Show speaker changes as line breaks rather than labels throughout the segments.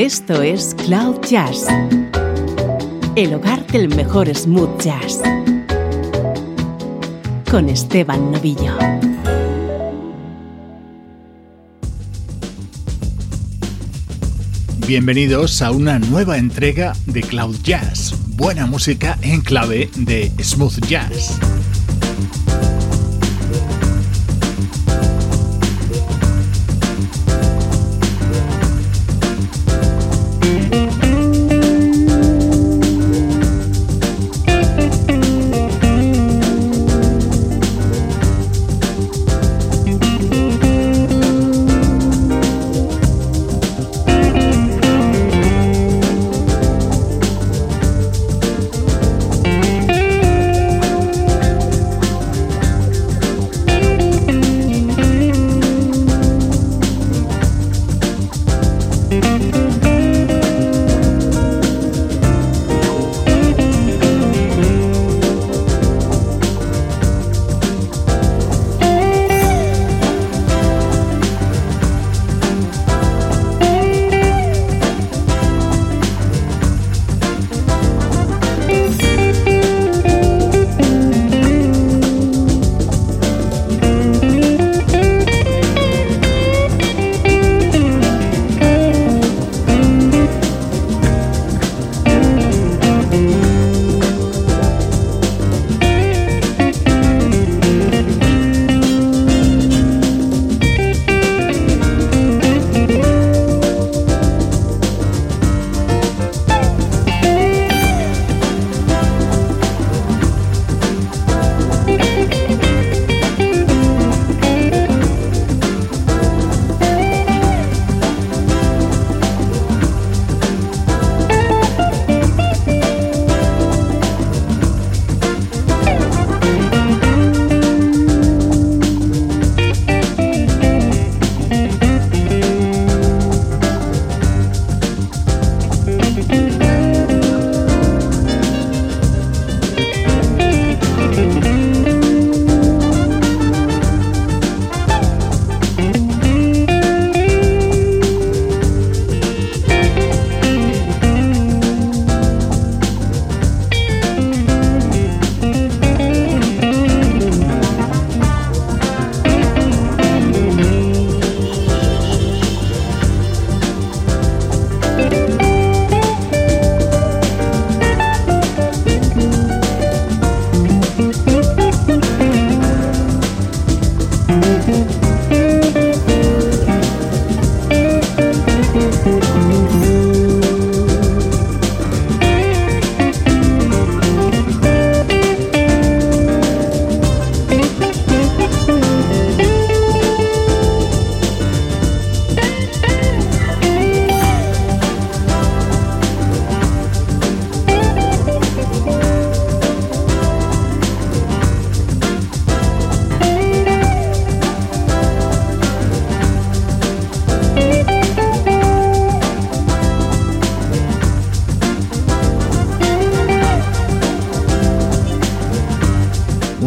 Esto es Cloud Jazz, el hogar del mejor smooth jazz, con Esteban Novillo.
Bienvenidos a una nueva entrega de Cloud Jazz, buena música en clave de smooth jazz.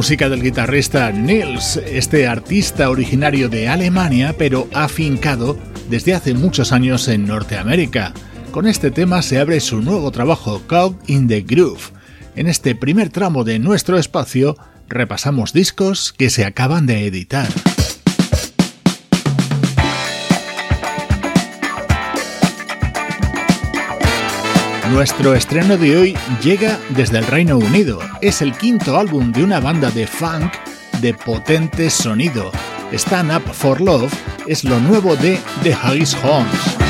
Música del guitarrista Nils, este artista originario de Alemania pero afincado desde hace muchos años en Norteamérica. Con este tema se abre su nuevo trabajo, Caught in the Groove. En este primer tramo de nuestro espacio repasamos discos que se acaban de editar. Nuestro estreno de hoy llega desde el Reino Unido. Es el quinto álbum de una banda de funk de potente sonido. Stand Up for Love es lo nuevo de The Harris Homes.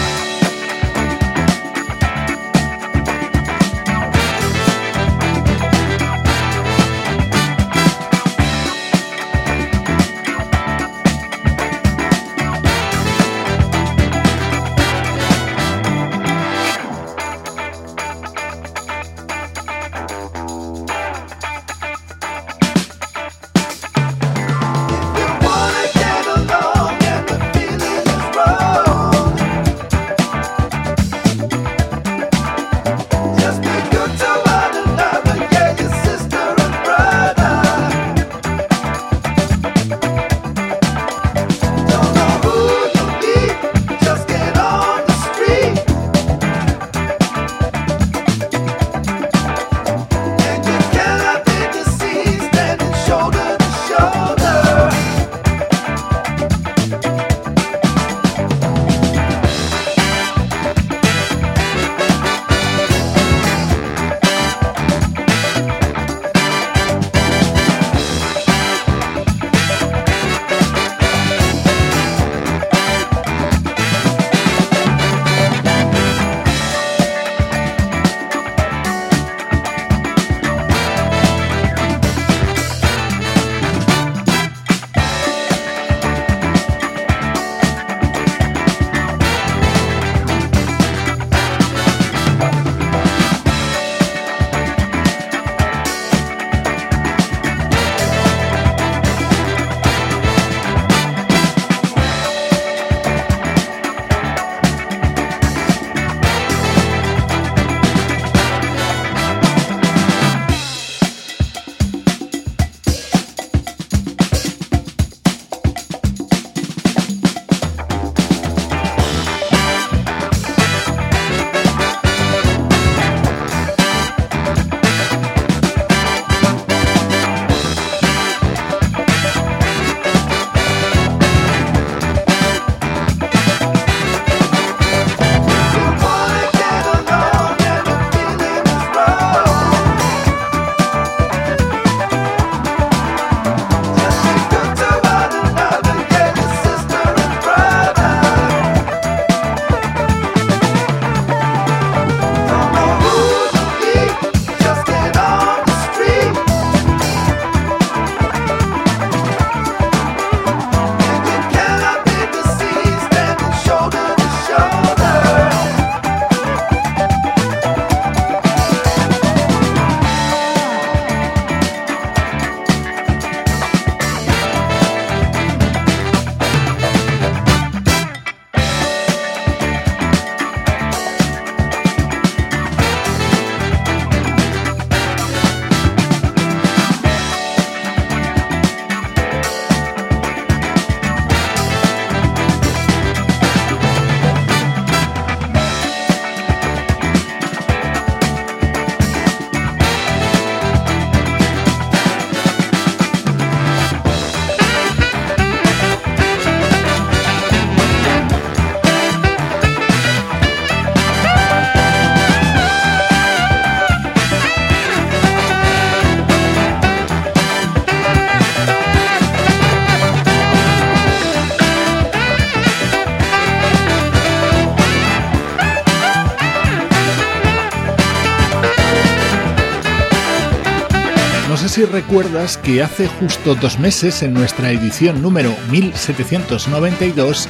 Recuerdas que hace justo dos meses, en nuestra edición número 1792,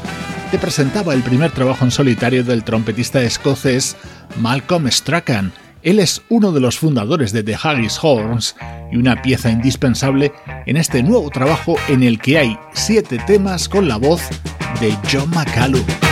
te presentaba el primer trabajo en solitario del trompetista escocés Malcolm Strachan. Él es uno de los fundadores de The Haggis Horns y una pieza indispensable en este nuevo trabajo en el que hay siete temas con la voz de John McCallum.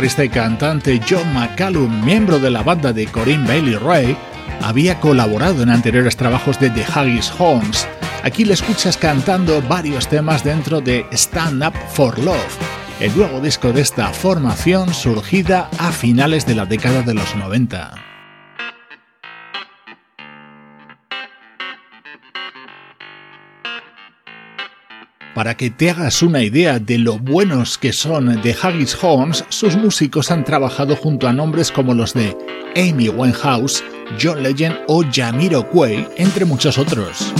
Guitarrista y cantante John McCallum, miembro de la banda de Corinne Bailey Ray, había colaborado en anteriores trabajos de The Haggis Homes. Aquí le escuchas cantando varios temas dentro de Stand Up for Love, el nuevo disco de esta formación surgida a finales de la década de los 90. Para que te hagas una idea de lo buenos que son de Haggis Horns, sus músicos han trabajado junto a nombres como los de Amy Winehouse, John Legend o Jamiro Quay, entre muchos otros.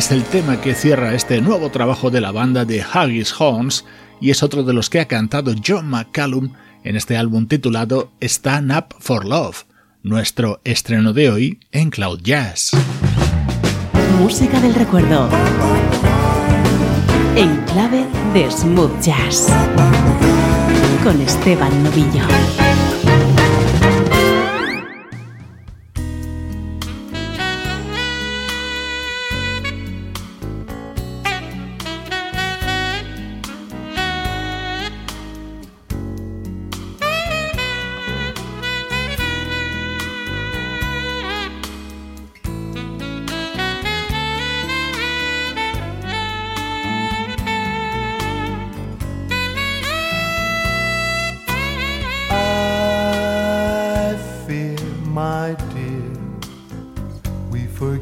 Es el tema que cierra este nuevo trabajo de la banda de Haggis Horns y es otro de los que ha cantado John McCallum en este álbum titulado Stand Up for Love, nuestro estreno de hoy en Cloud Jazz.
Música del recuerdo. En clave de smooth jazz. Con Esteban Novillo.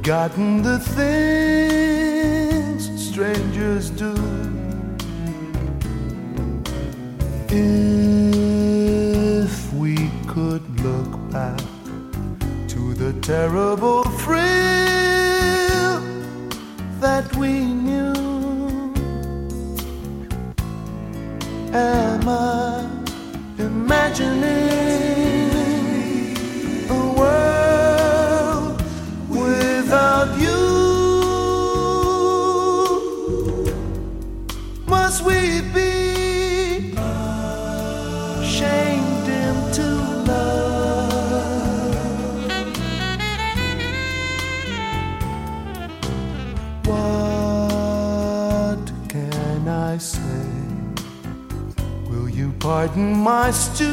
Forgotten the things strangers do. If we could look back to the terrible my stupid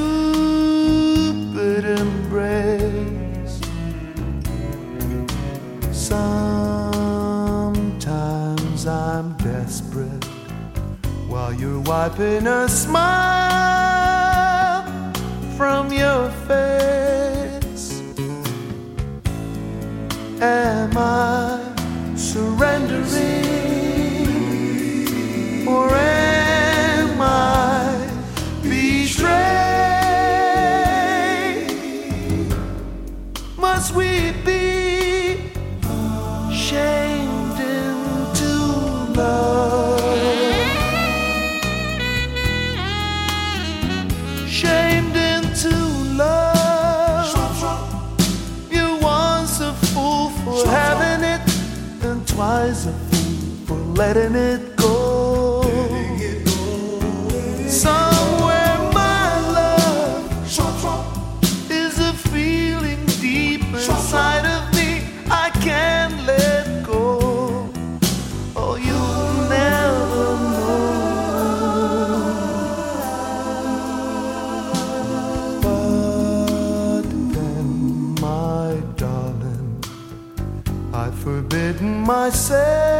embrace. Sometimes I'm desperate while you're wiping a smile from your face. Am I surrendering letting it go. Somewhere my love is a feeling deep inside of me. I can't let go. Oh, you'll never know. But then, my darling, I've forbidden myself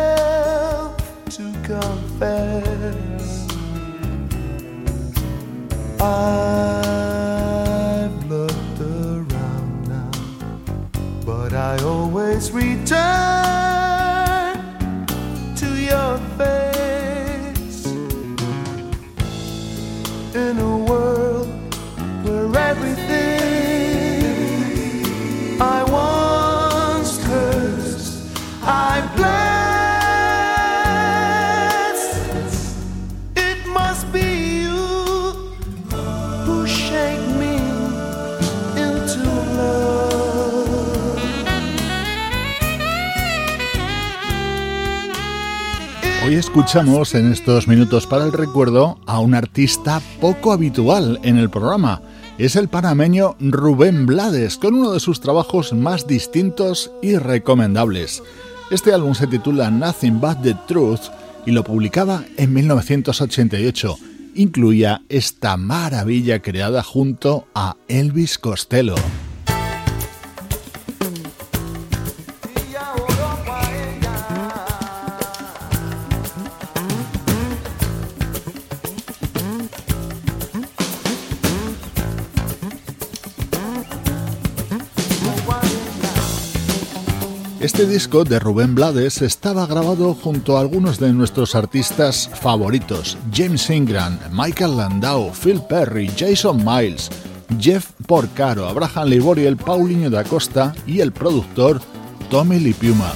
escuchamos en estos minutos para el recuerdo a un artista poco habitual en el programa. Es el panameño Rubén Blades, con uno de sus trabajos más distintos y recomendables. Este álbum se titula Nothing But the Truth y lo publicaba en 1988. Incluía esta maravilla creada junto a Elvis Costello. Este disco de Rubén Blades estaba grabado junto a algunos de nuestros artistas favoritos: James Ingram, Michael Landau, Phil Perry, Jason Miles, Jeff Porcaro, Abraham Liboriel, Paulinho da Costa y el productor Tommy Lipiuma.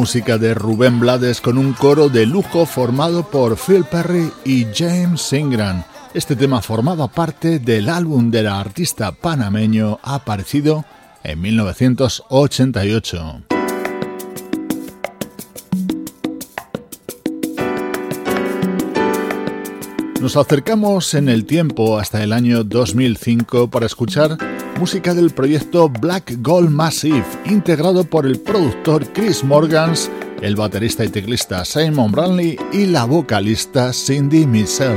Música de Rubén Blades con un coro de lujo formado por Phil Perry y James Ingram. Este tema formaba parte del álbum del artista panameño aparecido en 1988. Nos acercamos en el tiempo hasta el año 2005 para escuchar música del proyecto Black Gold Massive, integrado por el productor Chris Morgans, el baterista y teclista Simon Branley y la vocalista Cindy Mitchell.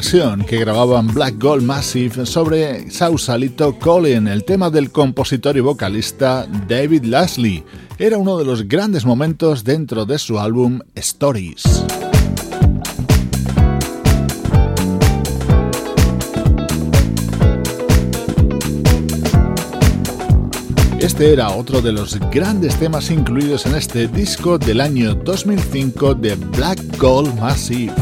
Que grababan Black Gold Massive sobre Sausalito Colin, el tema del compositor y vocalista David Lasley. Era uno de los grandes momentos dentro de su álbum Stories. Este era otro de los grandes temas incluidos en este disco del año 2005 de Black Gold Massive.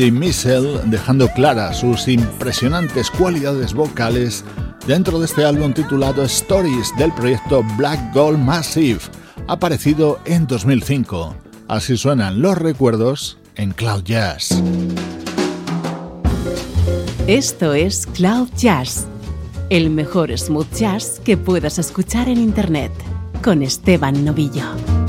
Randy Missel dejando claras sus impresionantes cualidades vocales dentro de este álbum titulado Stories del proyecto Black Gold Massive, aparecido en 2005. Así suenan los recuerdos en Cloud Jazz.
Esto es Cloud Jazz, el mejor smooth jazz que puedas escuchar en Internet, con Esteban Novillo.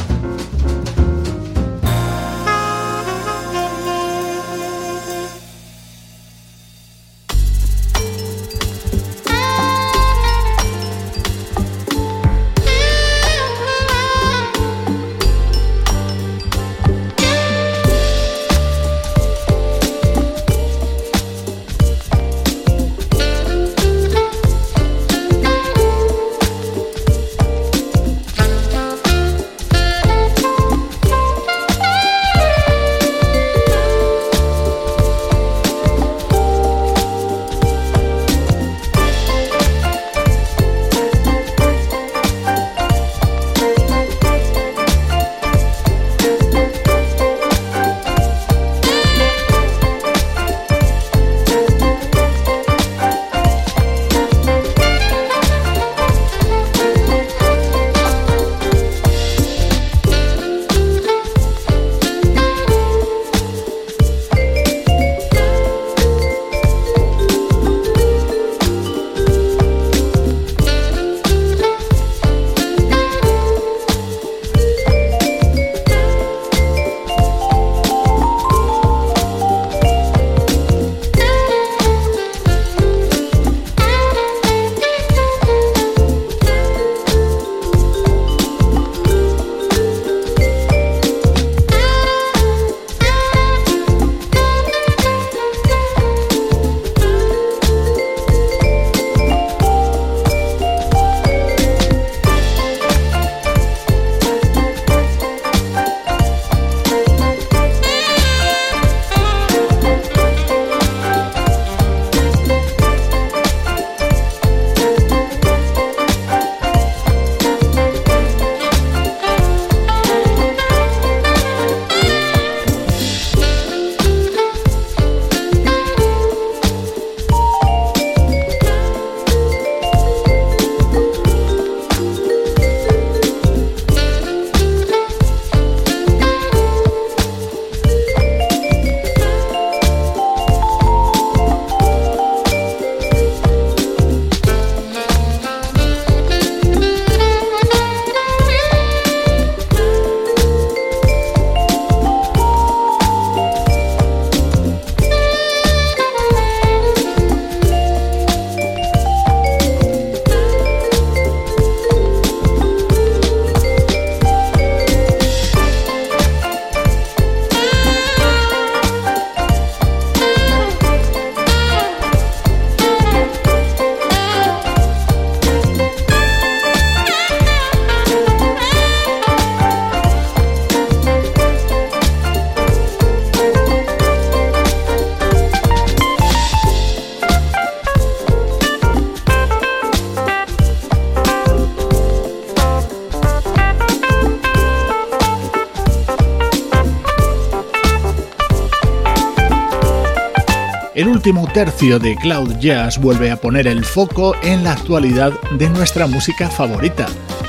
Último tercio de Cloud Jazz vuelve a poner el foco en la actualidad de nuestra música favorita,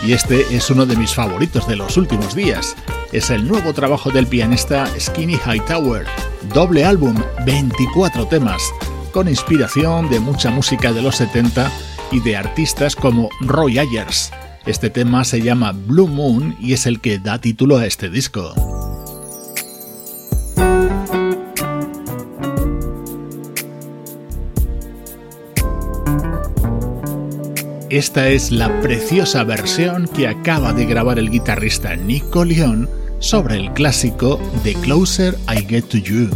y este es uno de mis favoritos de los últimos días. Es el nuevo trabajo del pianista Skinny Hightower, doble álbum, 24 temas, con inspiración de mucha música de los 70 y de artistas como Roy Ayers. Este tema se llama Blue Moon y es el que da título a este disco. Esta es la preciosa versión que acaba de grabar el guitarrista Nico León sobre el clásico The Closer I Get to You.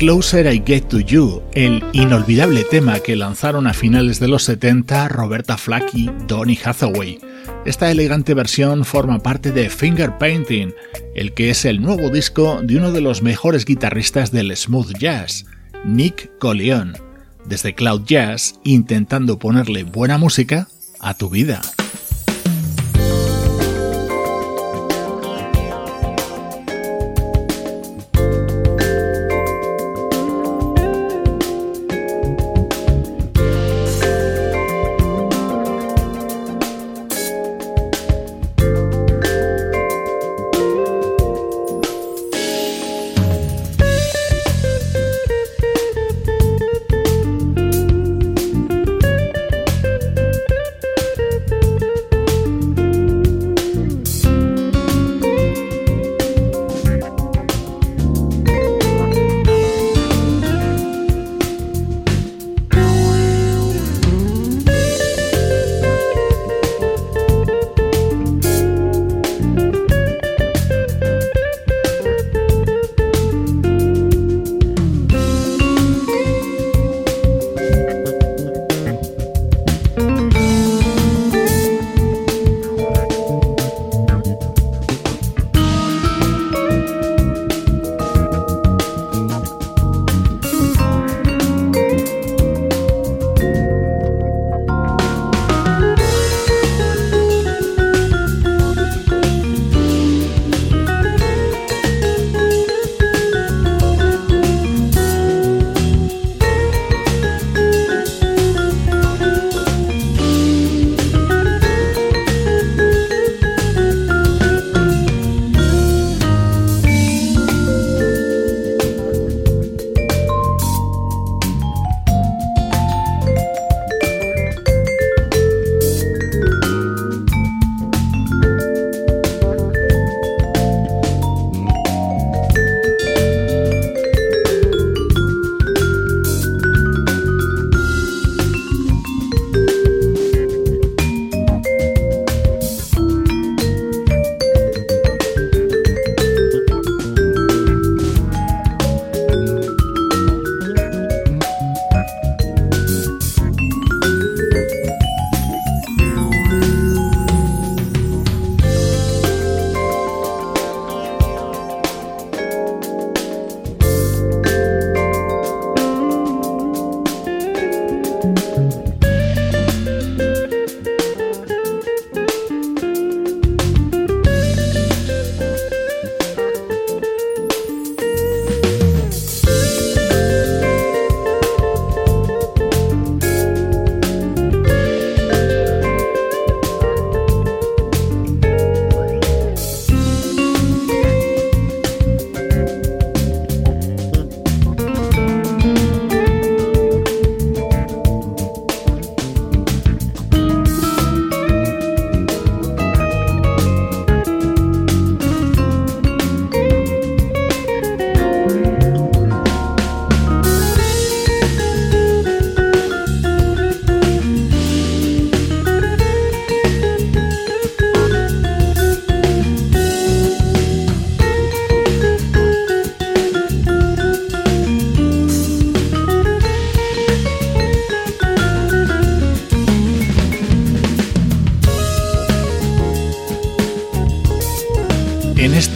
Closer I Get to You, el inolvidable tema que lanzaron a finales de los 70 Roberta Flack y Donny Hathaway. Esta elegante versión forma parte de Finger Painting, el que es el nuevo disco de uno de los mejores guitarristas del smooth jazz, Nick Coleon, desde Cloud Jazz intentando ponerle buena música a tu vida.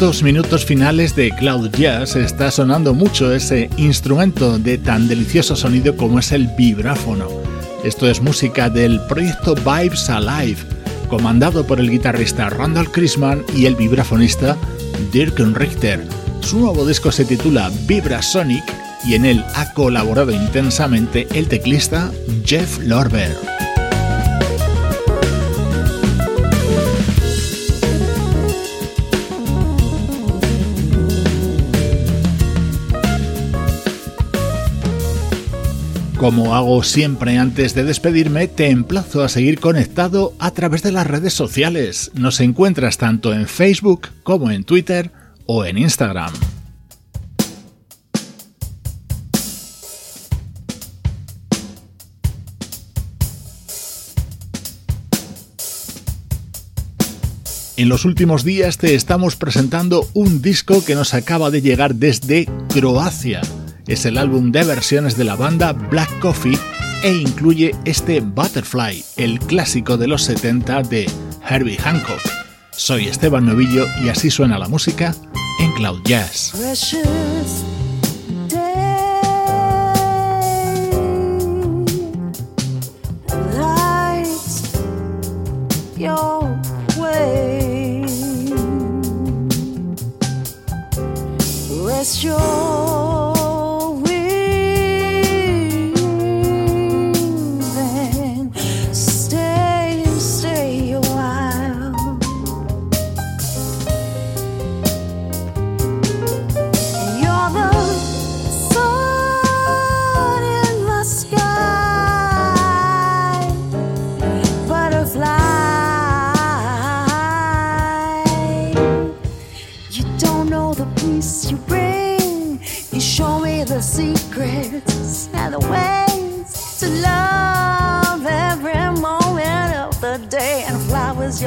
Estos minutos finales de Cloud Jazz está sonando mucho ese instrumento de tan delicioso sonido como es el vibráfono. Esto es música del proyecto Vibes Alive, comandado por el guitarrista Randall Chrisman y el vibrafonista Dirk Richter. Su nuevo disco se titula Vibrasonic y en él ha colaborado intensamente el teclista Jeff Lorber. Como hago siempre antes de despedirme, te emplazo a seguir conectado a través de las redes sociales. Nos encuentras tanto en Facebook como en Twitter o en Instagram. En los últimos días te estamos presentando un disco que nos acaba de llegar desde Croacia es el álbum de versiones de la banda Black Coffee e incluye este Butterfly, el clásico de los 70 de Herbie Hancock. Soy Esteban Novillo y así suena la música en Cloud Jazz.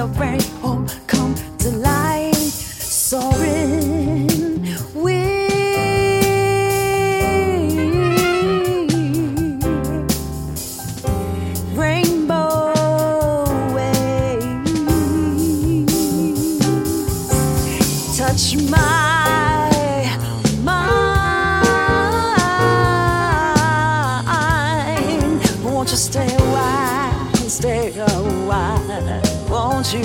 your brain come to life, soaring wings, rainbow waves. Touch my 情